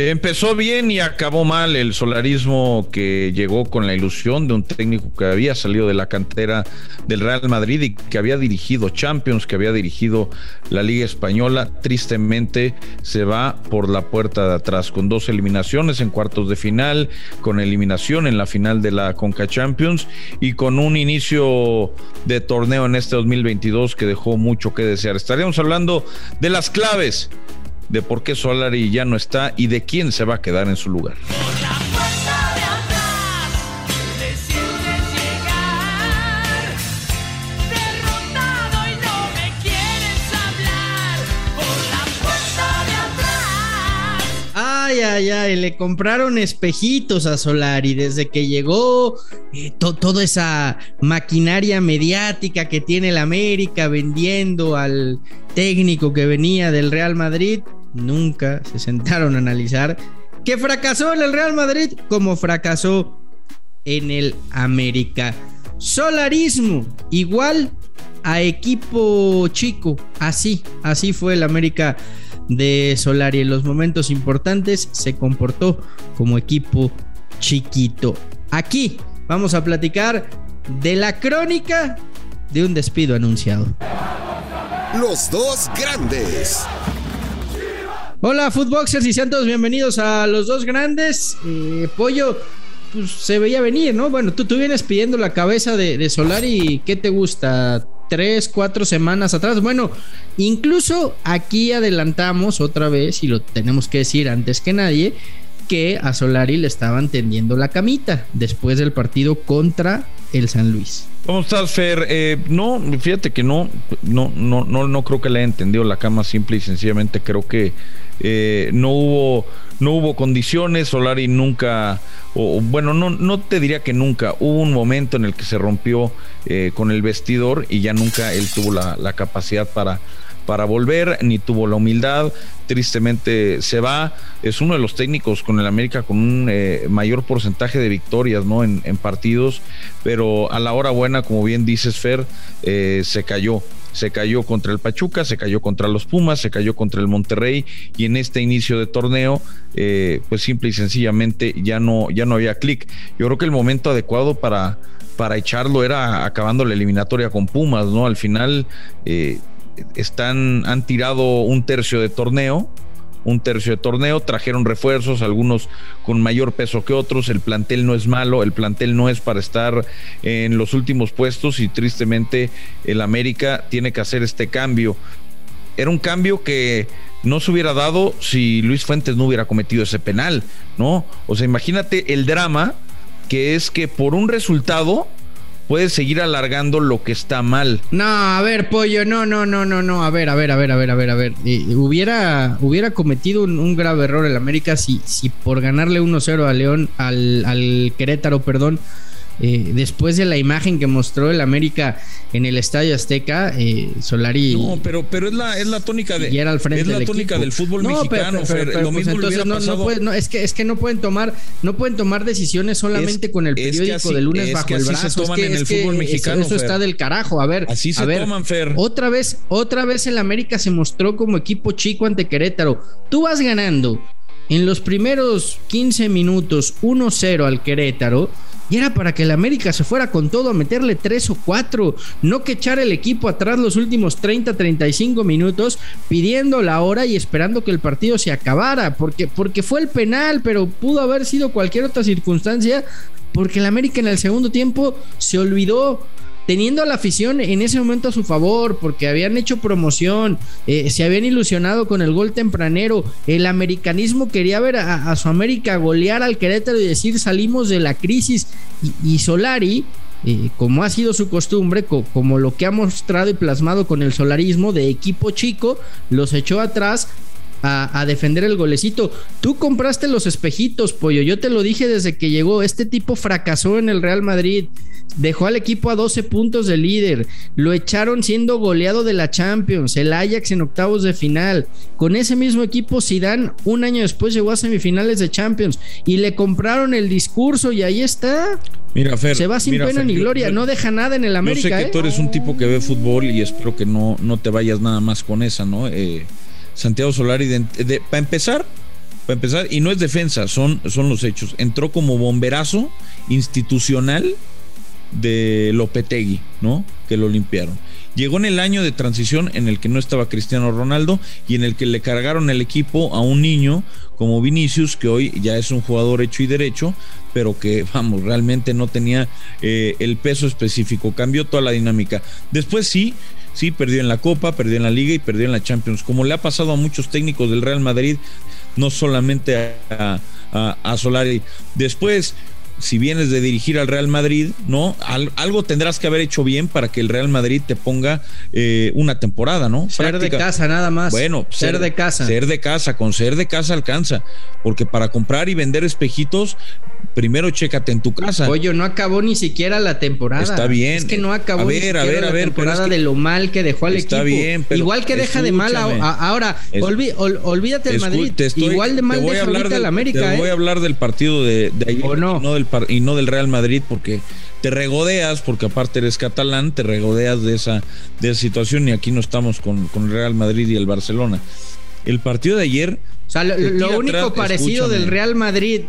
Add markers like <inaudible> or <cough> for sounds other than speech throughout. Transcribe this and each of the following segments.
Empezó bien y acabó mal el solarismo que llegó con la ilusión de un técnico que había salido de la cantera del Real Madrid y que había dirigido Champions, que había dirigido la Liga Española. Tristemente se va por la puerta de atrás con dos eliminaciones en cuartos de final, con eliminación en la final de la Conca Champions y con un inicio de torneo en este 2022 que dejó mucho que desear. Estaríamos hablando de las claves de por qué Solari ya no está y de quién se va a quedar en su lugar. Ay, ay, ay, le compraron espejitos a Solari desde que llegó eh, toda esa maquinaria mediática que tiene el América vendiendo al técnico que venía del Real Madrid nunca se sentaron a analizar que fracasó en el Real Madrid como fracasó en el América. Solarismo, igual a equipo chico, así, así fue el América de Solari. En los momentos importantes se comportó como equipo chiquito. Aquí vamos a platicar de la crónica de un despido anunciado. Los dos grandes. Hola, Footboxers y Santos, bienvenidos a los dos grandes. Eh, Pollo, pues se veía venir, ¿no? Bueno, tú, tú vienes pidiendo la cabeza de, de Solari, ¿qué te gusta? Tres, cuatro semanas atrás. Bueno, incluso aquí adelantamos otra vez, y lo tenemos que decir antes que nadie, que a Solari le estaban tendiendo la camita después del partido contra el San Luis. ¿Cómo estás, Fer? Eh, no, fíjate que no, no, no, no, no creo que le haya entendido la cama simple y sencillamente creo que eh, no hubo, no hubo condiciones. Solari nunca, o bueno, no, no te diría que nunca. Hubo un momento en el que se rompió eh, con el vestidor y ya nunca él tuvo la, la capacidad para para volver, ni tuvo la humildad, tristemente se va, es uno de los técnicos con el América con un eh, mayor porcentaje de victorias ¿no? En, partidos, pero a la hora buena, como bien dices Fer, eh, se cayó. Se cayó contra el Pachuca, se cayó contra los Pumas, se cayó contra el Monterrey y en este inicio de torneo, eh, pues simple y sencillamente ya no, ya no había clic. Yo creo que el momento adecuado para, para echarlo era acabando la eliminatoria con Pumas, ¿no? Al final están, han tirado un tercio de torneo, un tercio de torneo, trajeron refuerzos, algunos con mayor peso que otros, el plantel no es malo, el plantel no es para estar en los últimos puestos y tristemente el América tiene que hacer este cambio. Era un cambio que no se hubiera dado si Luis Fuentes no hubiera cometido ese penal, ¿no? O sea, imagínate el drama que es que por un resultado puedes seguir alargando lo que está mal. No, a ver, pollo, no, no, no, no, no, a ver, a ver, a ver, a ver, a ver, a ver. Eh, hubiera, hubiera cometido un, grave error el América si, si por ganarle 1-0 a León, al, al Querétaro, perdón, eh, después de la imagen que mostró el América en el Estadio Azteca, eh, Solari. No, pero, pero es la, es la tónica de, al frente es la tónica del fútbol mexicano. lo pues entonces no, no, es que es que no pueden tomar, no pueden tomar decisiones solamente con el periódico de lunes bajo el brazo. Se toman en el fútbol mexicano. Eso, está del carajo. A ver, así se toman, Fer. Otra vez, otra vez el América se mostró como equipo chico ante Querétaro. Tú vas ganando en los primeros 15 minutos 1-0 al Querétaro y era para que el América se fuera con todo a meterle tres o cuatro, no que echar el equipo atrás los últimos 30, 35 minutos pidiendo la hora y esperando que el partido se acabara, porque, porque fue el penal, pero pudo haber sido cualquier otra circunstancia, porque el América en el segundo tiempo se olvidó teniendo a la afición en ese momento a su favor, porque habían hecho promoción, eh, se habían ilusionado con el gol tempranero, el americanismo quería ver a, su América golear al Querétaro y decir salimos de la crisis, y, Solari, eh, como ha sido su costumbre, como lo que ha mostrado y plasmado con el solarismo de equipo chico, los echó atrás a, defender el golecito. Tú compraste los espejitos, pollo. Yo te lo dije desde que llegó. Este tipo fracasó en el Real Madrid. Dejó al equipo a 12 puntos de líder. Lo echaron siendo goleado de la Champions. El Ajax en octavos de final. Con ese mismo equipo, Zidane un año después llegó a semifinales de Champions. Y le compraron el discurso y ahí está. Mira, Fer, Se va sin pena ni gloria. no deja nada en el América. Yo sé que ¿eh? tú eres un tipo que ve fútbol y espero que no, no te vayas nada más con esa, ¿no? Eh Santiago Solari, para empezar, para empezar, y no es defensa, son, son los hechos. Entró como bomberazo institucional de Lopetegui, ¿no? Que lo limpiaron. Llegó en el año de transición en el que no estaba Cristiano Ronaldo y en el que le cargaron el equipo a un niño como Vinicius, que hoy ya es un jugador hecho y derecho, pero que, vamos, realmente no tenía eh, el peso específico. Cambió toda la dinámica. Después sí, sí, perdió en la Copa, perdió en la Liga y perdió en la Champions, como le ha pasado a muchos técnicos del Real Madrid, no solamente a, a, Solari. Después si vienes de dirigir al Real Madrid, ¿no? algo tendrás que haber hecho bien para que el Real Madrid te ponga eh, una temporada, ¿no? Ser de casa, nada más. Bueno, ser, de casa. Ser de casa, con ser de casa alcanza. Porque para comprar y vender espejitos, primero chécate en tu casa. Oye, no acabó ni siquiera la temporada. Está bien. Es que no acabó a ver, a ver, a ver, la temporada de lo mal que dejó al está equipo. Bien, pero Igual que deja de mal ahora. olvídate el Madrid. Igual de mal deja ahorita el América. Te voy a ¿eh? hablar del partido de, ayer. ¿O no? no del, y no del Real Madrid porque te regodeas, porque aparte eres catalán, te regodeas de esa, de esa situación y aquí no estamos con, con el Real Madrid y el Barcelona. El partido de ayer... O sea, lo, único parecido del Real Madrid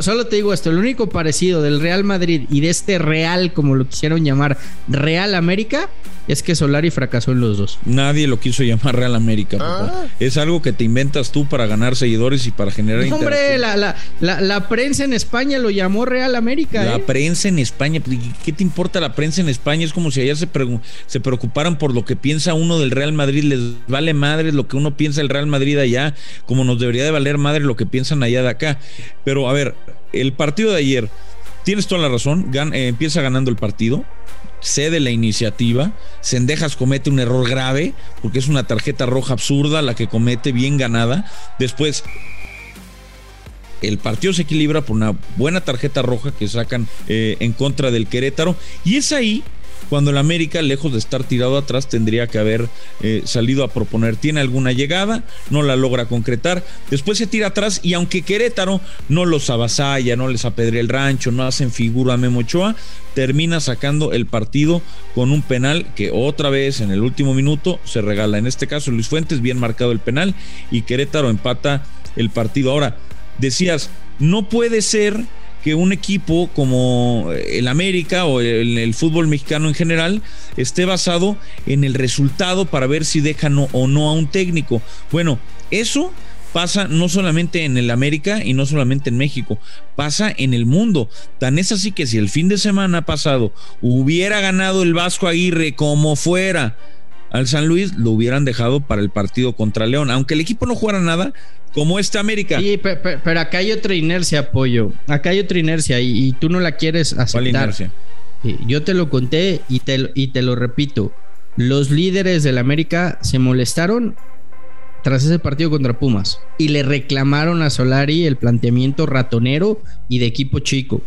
Solo te digo esto, el único parecido del Real Madrid y de este Real, como lo quisieron llamar, Real América, es que Solari fracasó en los dos. Nadie lo quiso llamar Real América, ah. Es algo que te inventas tú para ganar seguidores y para generar no, Hombre, la, la, prensa en España lo llamó Real América. La ¿eh? prensa en España, pues, ¿qué te importa la prensa en España? Es como si allá se, se preocuparan por lo que piensa uno del Real Madrid. Les vale madre lo que uno piensa del Real Madrid allá, como nos debería de valer madre lo que piensan allá de acá. Pero a ver, el partido de ayer, tienes toda la razón, eh, empieza ganando el partido, cede la iniciativa, Sendejas comete un error grave, porque es una tarjeta roja absurda la que comete, bien ganada, después el partido se equilibra por una buena tarjeta roja que sacan eh, en contra del Querétaro, y es ahí cuando el América, lejos de estar tirado atrás, tendría que haber eh, salido a proponer. Tiene alguna llegada, no la logra concretar, después se tira atrás y aunque Querétaro no los avasalla, no les apedrea el rancho, no hacen figura a Memochoa, termina sacando el partido con un penal que otra vez en el último minuto se regala. En este caso Luis Fuentes, bien marcado el penal y Querétaro empata el partido. Ahora, decías, no puede ser que un equipo como el América o el, fútbol mexicano en general esté basado en el resultado para ver si dejan o no a un técnico. Bueno, eso pasa no solamente en el América y no solamente en México, pasa en el mundo. Tan es así que si el fin de semana pasado hubiera ganado el Vasco Aguirre como fuera al San Luis, lo hubieran dejado para el partido contra León. Aunque el equipo no jugara nada, como este América. Sí, pero, acá hay otra inercia, apoyo. Acá hay otra inercia y, tú no la quieres aceptar. ¿Cuál inercia? Yo te lo conté y te, y te lo repito. Los líderes del América se molestaron tras ese partido contra Pumas y le reclamaron a Solari el planteamiento ratonero y de equipo chico.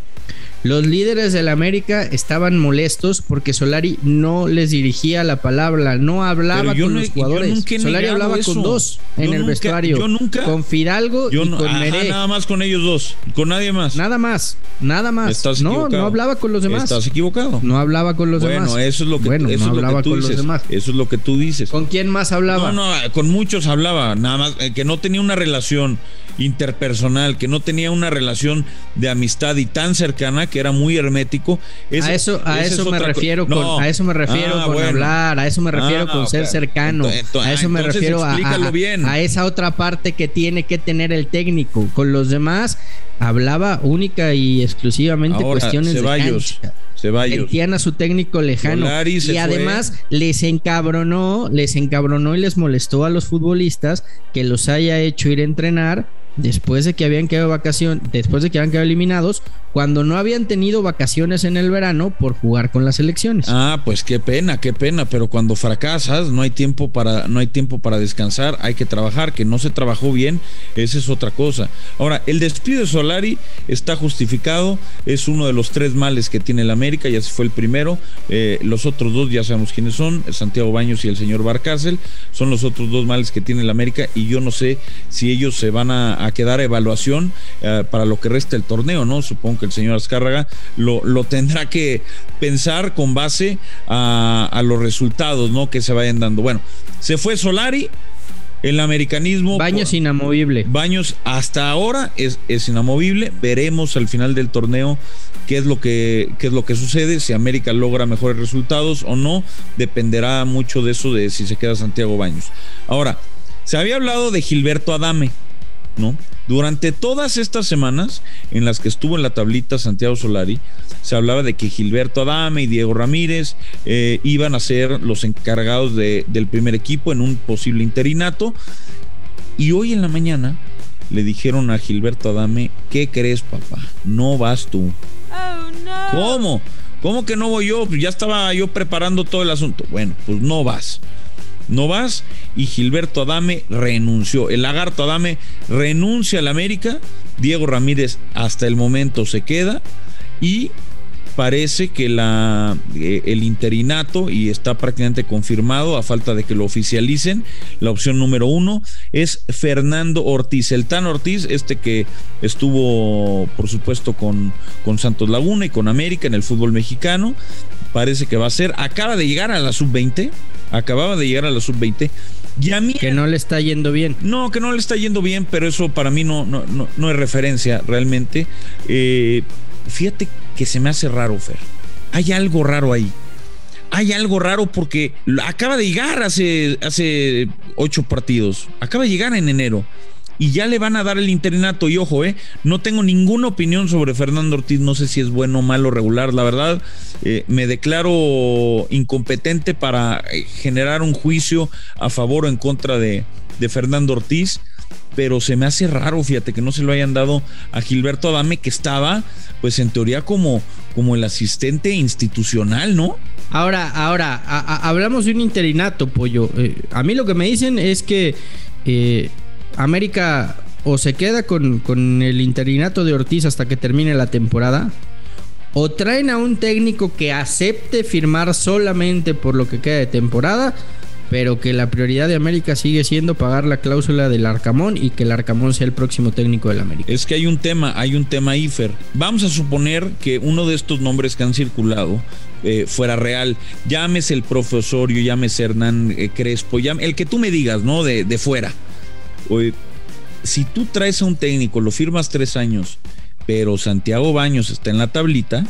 Los líderes del América estaban molestos porque Solari no les dirigía la palabra, no hablaba con los jugadores. Solari hablaba con dos en el vestuario. Yo nunca. Con Fidalgo y con Nada más con ellos dos, con nadie más. Nada más, nada más. no, no hablaba con los demás. Estás equivocado. No hablaba con los demás. Bueno, eso es lo que, bueno, eso no hablaba con Los demás. Eso es lo que tú dices. ¿Con quién más hablaba? No, no, con muchos hablaba, nada más eh, que no tenía una relación interpersonal, que no tenía una relación de amistad y tan cercana que era muy hermético. a eso, a eso me refiero con, a eso me refiero ah, con hablar, a eso me refiero con ser cercano, a eso me refiero a, a, esa otra parte que tiene que tener el técnico. Con los demás hablaba única y exclusivamente cuestiones de cancha. Sentían a su técnico lejano. y además les encabronó, les encabronó y les molestó a los futbolistas que los haya hecho ir a entrenar después de que habían quedado vacación, después de que habían quedado eliminados, cuando no habían tenido vacaciones en el verano por jugar con las elecciones. Ah, pues qué pena, qué pena, pero cuando fracasas no hay tiempo para no hay tiempo para descansar, hay que trabajar, que no se trabajó bien, esa es otra cosa. Ahora, el despido de Solari está justificado, es uno de los tres males que tiene el América, ya se fue el primero, eh, los otros dos ya sabemos quiénes son, Santiago Baños y el señor Barcárcel, son los otros dos males que tiene el América y yo no sé si ellos se van a, quedar a evaluación eh, para lo que resta el torneo, ¿no? Supongo el señor Azcárraga lo, lo tendrá que pensar con base a, los resultados ¿no? que se vayan dando. Bueno, se fue Solari, El americanismo. Baños inamovible. Baños hasta ahora es, es, inamovible. Veremos al final del torneo qué es, lo que, qué es lo que sucede. Si América logra mejores resultados o no. Dependerá mucho de eso, de si se queda Santiago Baños. Ahora, se había hablado de Gilberto Adame, ¿no? Durante todas estas semanas en las que estuvo en la tablita Santiago Solari, se hablaba de que Gilberto Adame y Diego Ramírez eh, iban a ser los encargados de, del primer equipo en un posible interinato. Y hoy en la mañana le dijeron a Gilberto Adame, ¿qué crees papá? No vas tú. Oh, no. ¿Cómo? ¿Cómo que no voy yo? Ya estaba yo preparando todo el asunto. Bueno, pues no vas no vas. Y Gilberto Adame renunció. El lagarto Adame renuncia al América, Diego Ramírez hasta el momento se queda. Y parece que la, eh, el interinato, y está prácticamente confirmado a falta de que lo oficialicen, la opción número uno es Fernando Ortiz, el Tan Ortiz, este que estuvo por supuesto con, con Santos Laguna y con América en el fútbol mexicano, parece que va a ser, acaba de llegar a la sub-20, acababa de llegar a la sub-20. Y a mí, que no le está yendo bien. No, que no le está yendo bien, pero eso para mí no, no, no, no es referencia realmente. Eh, fíjate que se me hace raro, Fer. Hay algo raro ahí. Hay algo raro porque acaba de llegar hace, hace ocho partidos. Acaba de llegar en enero y ya le van a dar el interinato. Y ojo, eh, no tengo ninguna opinión sobre Fernando Ortiz, no sé si es bueno, malo, regular. La verdad, eh, me declaro incompetente para eh, generar un juicio a favor o en contra de, de Fernando Ortiz. Pero se me hace raro, fíjate, que no se lo hayan dado a Gilberto Adame, que estaba, pues en teoría, como, como el asistente institucional, ¿no? Ahora, ahora, hablamos de un interinato, pollo. Eh, a mí lo que me dicen es que América o se queda con, con, el interinato de Ortiz hasta que termine la temporada, o traen a un técnico que acepte firmar solamente por lo que queda de temporada, pero que la prioridad de América sigue siendo pagar la cláusula del Arcamón y que el Arcamón sea el próximo técnico del América. Es que hay un tema, hay un tema IFER. Vamos a suponer que uno de estos nombres que han circulado eh, fuera real, llámese el profesorio, llámese Hernán eh, Crespo, llámese, el que tú me digas, ¿no? De, de fuera. Oye, si tú traes a un técnico, lo firmas tres años, pero Santiago Baños está en la tablita,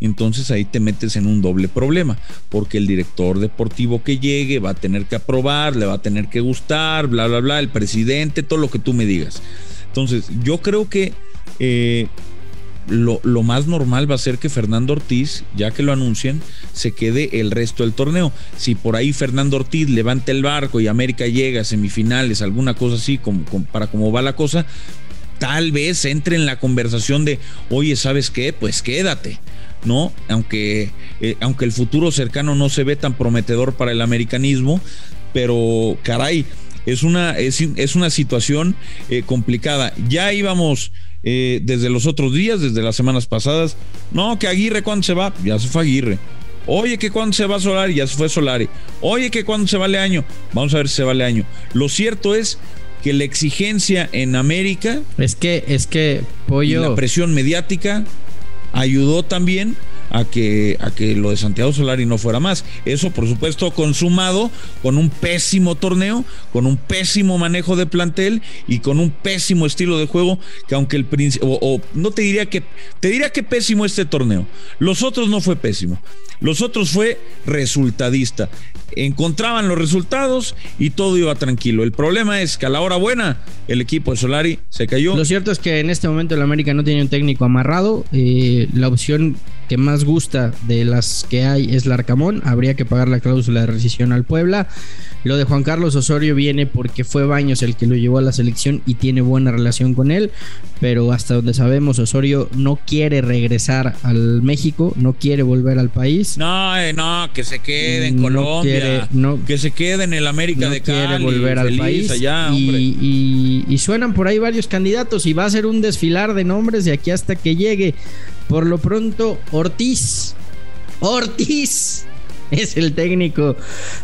entonces ahí te metes en un doble problema, porque el director deportivo que llegue va a tener que aprobar, le va a tener que gustar, bla, bla, bla, el presidente, todo lo que tú me digas. Entonces, yo creo que eh, lo, lo, más normal va a ser que Fernando Ortiz, ya que lo anuncian, se quede el resto del torneo. Si por ahí Fernando Ortiz levanta el barco y América llega a semifinales, alguna cosa así, como, para cómo va la cosa, tal vez entre en la conversación de, oye, ¿sabes qué? Pues quédate. ¿no? Aunque, eh, aunque el futuro cercano no se ve tan prometedor para el americanismo, pero caray, es una, es, es una situación eh, complicada. Ya íbamos eh, desde los otros días, desde las semanas pasadas, no, que Aguirre cuando se va, ya se fue Aguirre. Oye, que cuando se va Solari, ya se fue Solari. Oye, que cuando se va Leaño, vamos a ver si se va Leaño. Lo cierto es que la exigencia en América es que es que pollo y la presión mediática ayudó también a que, a que lo de Santiago Solari no fuera más. Eso, por supuesto, consumado con un pésimo torneo, con un pésimo manejo de plantel y con un pésimo estilo de juego, que aunque el príncipe, o, no te diría que, te diría que pésimo este torneo. Los otros no fue pésimo. Los otros fue resultadista. Encontraban los resultados y todo iba tranquilo. El problema es que a la hora buena el equipo de Solari se cayó. Lo cierto es que en este momento el América no tiene un técnico amarrado. Eh, la opción que más gusta de las que hay es Larcamón. Habría que pagar la cláusula de rescisión al Puebla. Lo de Juan Carlos Osorio viene porque fue Baños el que lo llevó a la selección y tiene buena relación con él. Pero hasta donde sabemos, Osorio no quiere regresar al México, no quiere volver al país. No, eh, no, que se quede en no Colombia. Quiere, no, que se quede en el América no de Cali. quiere volver al país. Allá, y, y, y suenan por ahí varios candidatos y va a ser un desfilar de nombres de aquí hasta que llegue. Por lo pronto, Ortiz. Ortiz es el técnico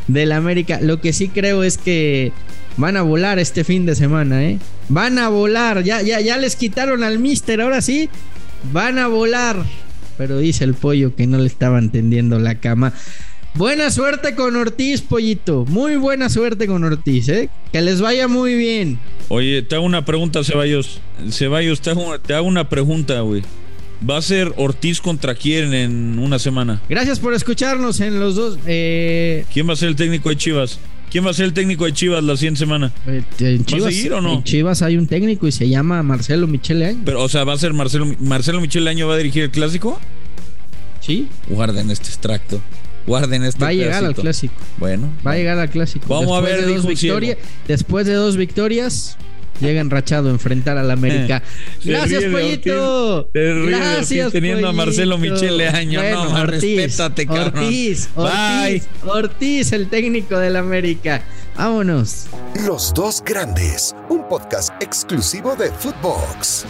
del América. Lo que sí creo es que van a volar este fin de semana, ¿eh? Van a volar. Ya, ya, ya les quitaron al Mister, ahora sí. Van a volar. Pero dice el pollo que no le estaban tendiendo la cama. Buena suerte con Ortiz, pollito. Muy buena suerte con Ortiz, ¿eh? Que les vaya muy bien. Oye, te hago una pregunta, Ceballos. Ceballos, te hago, te hago una pregunta, güey. ¿Va a ser Ortiz contra quién en una semana? Gracias por escucharnos en los dos. Eh... ¿Quién va a ser el técnico de Chivas? ¿Quién va a ser el técnico de Chivas la siguiente semana? Eh, en Chivas, ¿Va a seguir o no? En Chivas hay un técnico y se llama Marcelo Michele Año. Pero, o sea, ¿va a ser Marcelo, Marcelo Michele Año va a dirigir el clásico? Sí. Guarden este extracto. Guarden este Va a llegar al clásico. Bueno. Va a llegar al clásico. Vamos a ver. De dos victorias, después de dos victorias, llega enrachado a enfrentar al América. <laughs> Gracias, Pollito. Gracias, teniendo a Marcelo Michele Año. no, Ortiz, respétate, cabrón. Ortiz, Ortiz, Ortiz, el técnico del América. Vámonos. Los dos grandes, un podcast exclusivo de Footbox.